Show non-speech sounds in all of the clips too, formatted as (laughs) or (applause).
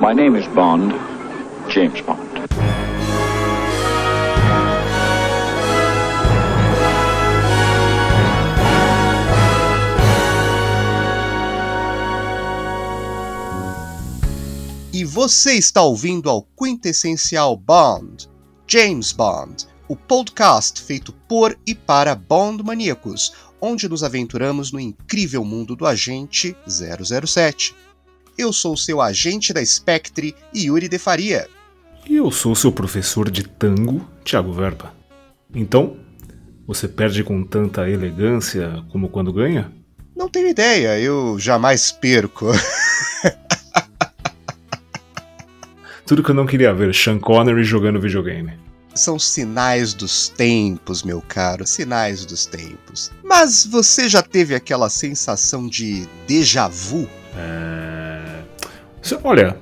My name is Bond, James Bond. E você está ouvindo ao quintessencial Bond, James Bond, o podcast feito por e para Bond maníacos, onde nos aventuramos no incrível mundo do agente 007. Eu sou seu agente da Spectre, Yuri de Faria. E eu sou seu professor de tango, Thiago Verba. Então, você perde com tanta elegância como quando ganha? Não tenho ideia, eu jamais perco. (laughs) Tudo que eu não queria ver, Sean Connery jogando videogame. São sinais dos tempos, meu caro, sinais dos tempos. Mas você já teve aquela sensação de déjà vu? É... Olha,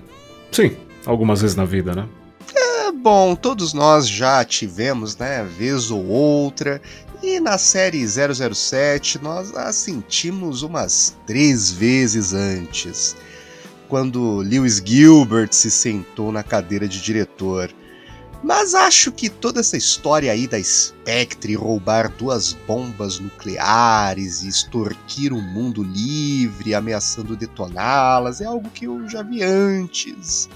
sim, algumas vezes na vida, né? É bom, todos nós já tivemos, né, vez ou outra. E na série 007 nós a sentimos umas três vezes antes quando Lewis Gilbert se sentou na cadeira de diretor. Mas acho que toda essa história aí da Spectre roubar duas bombas nucleares e extorquir o um mundo livre, ameaçando detoná-las, é algo que eu já vi antes.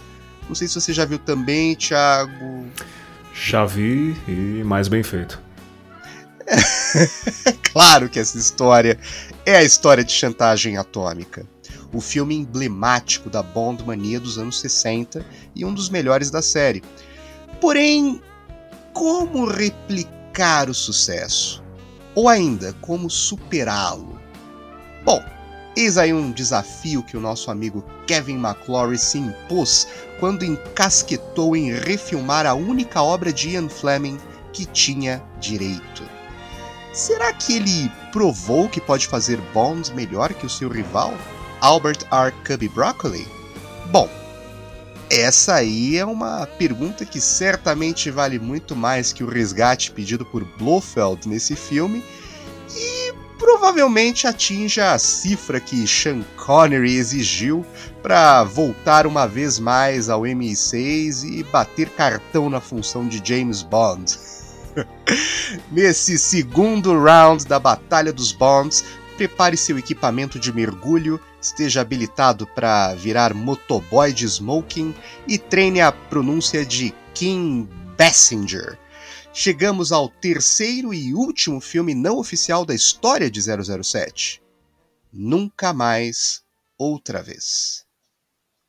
Não sei se você já viu também, Thiago. Já vi e mais bem feito. (laughs) claro que essa história é a história de chantagem atômica o filme emblemático da Bond mania dos anos 60 e um dos melhores da série. Porém, como replicar o sucesso? Ou ainda, como superá-lo? Bom, eis aí um desafio que o nosso amigo Kevin McClory se impôs quando encasquetou em refilmar a única obra de Ian Fleming que tinha direito. Será que ele provou que pode fazer Bond melhor que o seu rival? Albert R. Cubby Broccoli? Bom, essa aí é uma pergunta que certamente vale muito mais que o resgate pedido por Blofeld nesse filme e provavelmente atinja a cifra que Sean Connery exigiu para voltar uma vez mais ao MI6 e bater cartão na função de James Bond. (laughs) Nesse segundo round da Batalha dos Bonds, prepare seu equipamento de mergulho, esteja habilitado para virar motoboy de smoking e treine a pronúncia de Kim Basinger. Chegamos ao terceiro e último filme não oficial da história de 007. Nunca mais, outra vez.